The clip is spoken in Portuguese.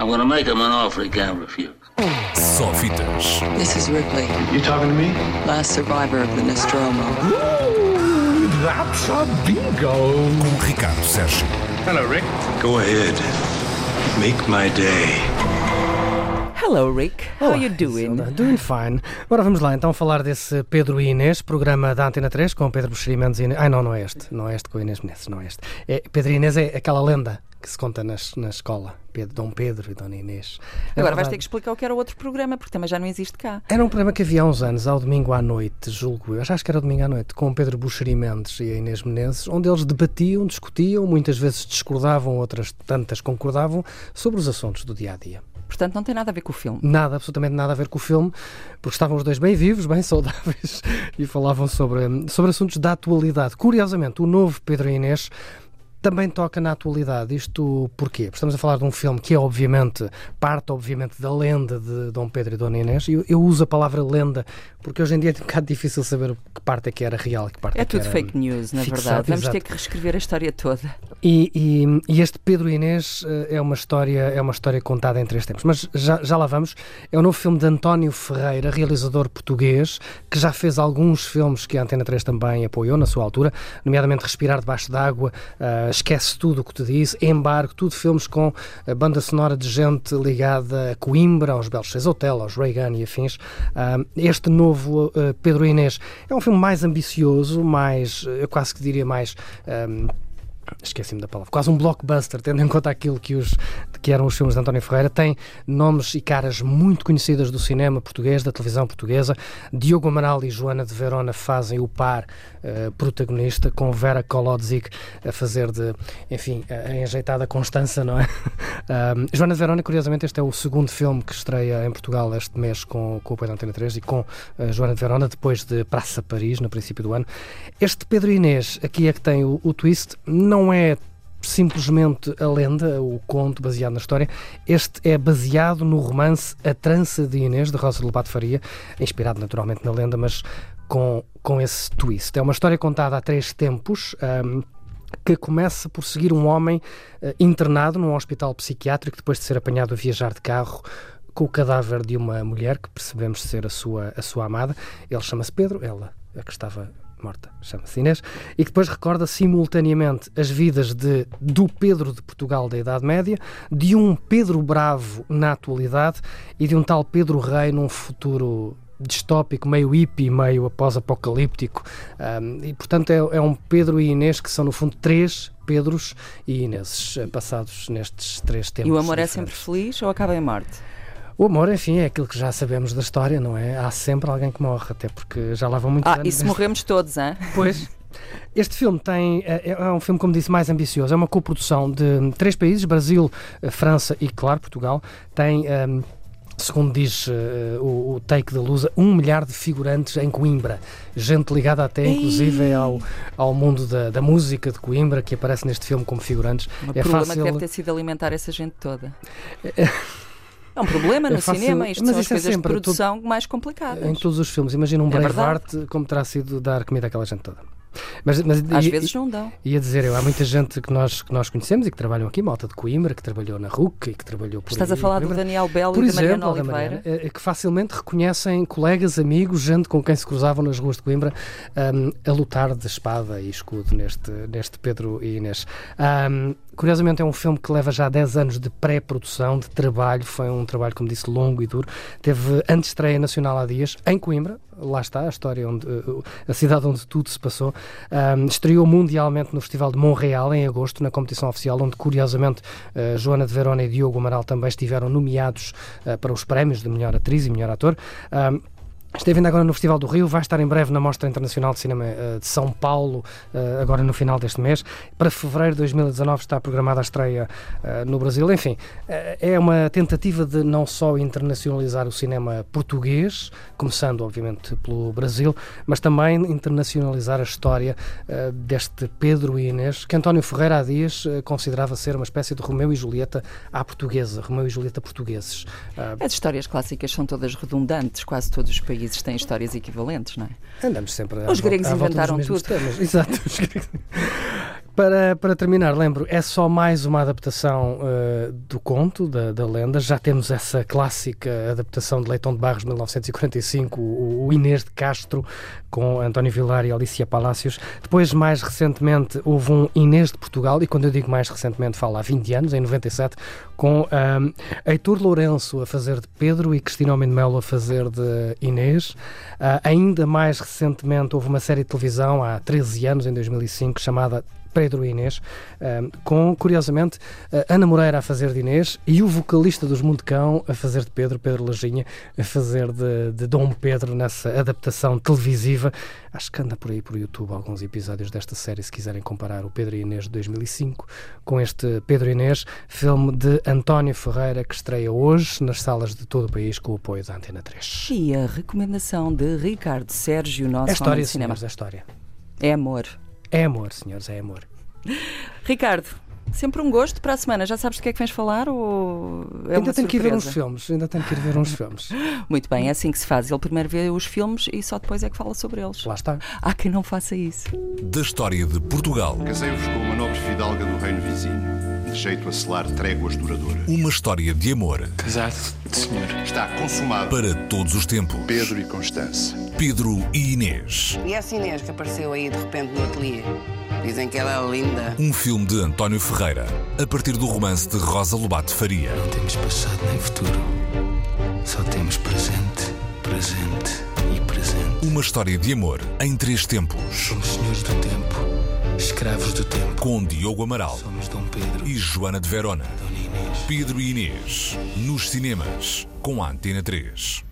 I'm gonna make him an offer he can't refuse. Só fitas. This is Ripley, You talking to me? last survivor of the Nostromo. Ooh, that's a bingo. Com Ricardo Sérgio. Hello, Rick. Go ahead. Make my day. Hello, Rick. How Olá, are you doing? Isilda. Doing fine. Agora vamos lá então falar desse Pedro e Inês, programa da Antena 3 com Pedro Buxeri Mendes e Inês. Ai não, não é este. Não é este com Inês Menezes, não é este. É, Pedro e Inês é aquela lenda que se conta nas, na escola. Pedro, Dom Pedro e Dona Inês. É Agora vais ter verdade. que explicar o que era o outro programa, porque também já não existe cá. Era um programa que havia há uns anos, ao domingo à noite, julgo eu, acho que era o domingo à noite, com o Pedro Buxeri Mendes e a Inês Menezes, onde eles debatiam, discutiam, muitas vezes discordavam, outras tantas concordavam, sobre os assuntos do dia a dia. Portanto, não tem nada a ver com o filme. Nada, absolutamente nada a ver com o filme, porque estavam os dois bem vivos, bem saudáveis e falavam sobre, sobre assuntos da atualidade. Curiosamente, o novo Pedro e Inês também toca na atualidade. Isto porquê? Porque estamos a falar de um filme que é, obviamente, parte, obviamente, da lenda de Dom Pedro e Dona Inês. Eu, eu uso a palavra lenda porque hoje em dia é um bocado difícil saber que parte é que era real e que parte É é que tudo era fake news, na fixado, verdade. Vamos exato. ter que reescrever a história toda. E, e- e este Pedro e Inês eh, é uma história é uma história contada em três tempos. Mas já, já lá vamos. É o novo filme de António Ferreira, realizador português, que já fez alguns filmes que a Antena 3 também apoiou na sua altura, nomeadamente Respirar Debaixo d'Água, eh, Esquece Tudo o que te disse, Embargo, tudo filmes com banda sonora de gente ligada a Coimbra, aos Belos Seis Hotel, aos Reagan e afins. Este novo eh, Pedro Inês é um filme mais ambicioso, mais, eu quase que diria mais. ah, esqueci-me da palavra, quase um blockbuster, tendo em conta aquilo que, os, que eram os filmes de António Ferreira, tem nomes e caras muito conhecidas do cinema português, da televisão portuguesa. Diogo Amaral e Joana de Verona fazem o par eh, protagonista, com Vera Kolodzik a fazer de, enfim, a enjeitada Constança, não é? Joana de Verona, curiosamente, este é o segundo filme que estreia em Portugal este mês com, com o apoio da Antena 3 e com a Joana de Verona, depois de Praça Paris, no princípio do ano. Este Pedro Inês, aqui é que tem o, o twist, não é simplesmente a lenda, o conto baseado na história. Este é baseado no romance A Trança de Inês, de Rosa de Lobato Faria, inspirado naturalmente na lenda, mas com, com esse twist. É uma história contada há três tempos. um, que começa por seguir um homem eh, internado num hospital psiquiátrico depois de ser apanhado a viajar de carro com o cadáver de uma mulher que percebemos ser a sua, a sua amada. Ele chama-se Pedro, ela, a que estava morta, chama-se Inês, e que depois recorda simultaneamente as vidas de, do Pedro de Portugal da Idade Média, de um Pedro Bravo na atualidade e de um tal Pedro Rei num futuro distópico, meio hippie, meio após-apocalíptico. Um, e, portanto, é, é um Pedro e Inês que são, no fundo, três Pedros e Ineses eh, passados nestes três tempos. E o amor é diferentes. sempre feliz ou acaba em morte? O amor, enfim, é aquilo que já sabemos da história, não é? Há sempre alguém que morre, até porque já lá vão muitos Ah, anos. e se morremos todos, hein? Pois. Este filme tem, é, é um filme, como disse, mais ambicioso. É uma coprodução de três países, Brasil, eh, França e, claro, Portugal. Tem, ehm, segundo diz eh, o, o take da Lusa, um milhar de figurantes em Coimbra. Gente ligada até, inclusive, ao, ao mundo da, da música de Coimbra, que aparece neste filme como figurantes. O é problema fácil... que deve ter sido alimentar essa gente toda. É um problema É no fácil- cinema. Isto mas são as é coisas de produção mais complicadas. Em todos os filmes. Imagina um É. Braveheart como terá sido dar comida àquela gente toda. Mas, mas Às e- vezes não dão. Ia dizer eu, há muita gente que nós, que nós conhecemos e que trabalham aqui, malta de Coimbra, que trabalhou na RUC e que trabalhou por Estás a aí, falar do. Daniel Belo Por e da Mariana exemplo, da Oliveira? Mariana, eh, que facilmente reconhecem colegas, amigos, gente com quem se cruzavam nas ruas de Coimbra ahm, a lutar de espada e escudo neste, neste Pedro e Inês. Ahm, curiosamente é um filme que leva já 10 anos de pré-produção, de trabalho, foi um trabalho, como disse, longo e duro. Teve antestreia nacional há dias, em Coimbra, lá está, a história onde eh, a cidade onde tudo se passou. Ahm, estreou mundialmente no Festival de Montreal em agosto, na competição oficial, onde curiosamente eh, Joana de Verona e Diogo Amaral também estiveram nomeados eh, para os prémios de melhor atriz e melhor ator. Ahm, Esteve ainda agora no Festival do Rio, vai estar em breve na Mostra Internacional de Cinema eh, de São Paulo, eh, agora no final deste mês. Para fevereiro de 2019 está programada a estreia eh, no Brasil. Enfim, é uma tentativa de não só internacionalizar o cinema português, começando obviamente pelo Brasil, mas também internacionalizar a história deste Pedro Inês, que António Ferreira há dias considerava ser uma espécie de Romeu e Julieta à portuguesa, Romeu e Julieta portugueses. As histórias clássicas são todas redundantes, quase todos os países têm histórias equivalentes, não é? Andamos sempre à Os gregos inventaram tudo. temas. Exato. os gregos. Para, para terminar, lembro, é só mais uma adaptação uh, do conto, da, da lenda. Já temos essa clássica adaptação de Leitão de Barros de 1945, o, o Inês de Castro, com António Vilar e Alicia Palácios. Depois, mais recentemente, houve um Inês de Portugal, e quando eu digo mais recentemente, falo há 20 anos, em 97, com um, Heitor Lourenço a fazer de Pedro e Cristina Homem de Melo a fazer de Inês. Uh, ainda mais recentemente, houve uma série de televisão, há 13 anos, em 2005, chamada Pedro e Inês, com, curiosamente, Ana Moreira a fazer de Inês e o vocalista dos Mundecão a fazer de Pedro, Pedro Lajinha, a fazer de, de Dom Pedro nessa adaptação televisiva. Acho que anda por aí por YouTube alguns episódios desta série, se quiserem comparar o Pedro e Inês de 2005 com este Pedro e Inês, filme de António Ferreira que estreia hoje nas salas de todo o país com o apoio da Antena 3. E a recomendação de Ricardo Sérgio, nosso é história, cinema. Senhores, é história. É amor. É amor, senhores, é amor. Ricardo, sempre um gosto para a semana. Já sabes do que é que vens falar? Ou é ainda tenho surpresa? que ir ver uns filmes, ainda tenho que ir ver uns filmes. Muito bem, é assim que se faz. Ele primeiro vê os filmes e só depois é que fala sobre eles. Lá está. Há quem não faça isso. Da história de Portugal. Casei-vos com uma nobre fidalga do reino vizinho, jeito a selar tréguas duradouras. Uma história de amor Casado, senhor. Está consumado. para todos os tempos. Pedro e Constança. Pedro e Inês. E essa Inês que apareceu aí de repente no ateliê? Dizem que ela é linda. Um filme de António Ferreira, a partir do romance de Rosa Lobato Faria. Não temos passado nem futuro. Só temos presente, presente e presente. Uma história de amor em três tempos. Somos senhores do tempo, escravos do tempo. Com Diogo Amaral Somos Dom Pedro e Joana de Verona. Pedro e Inês. Nos cinemas. Com a Antena 3.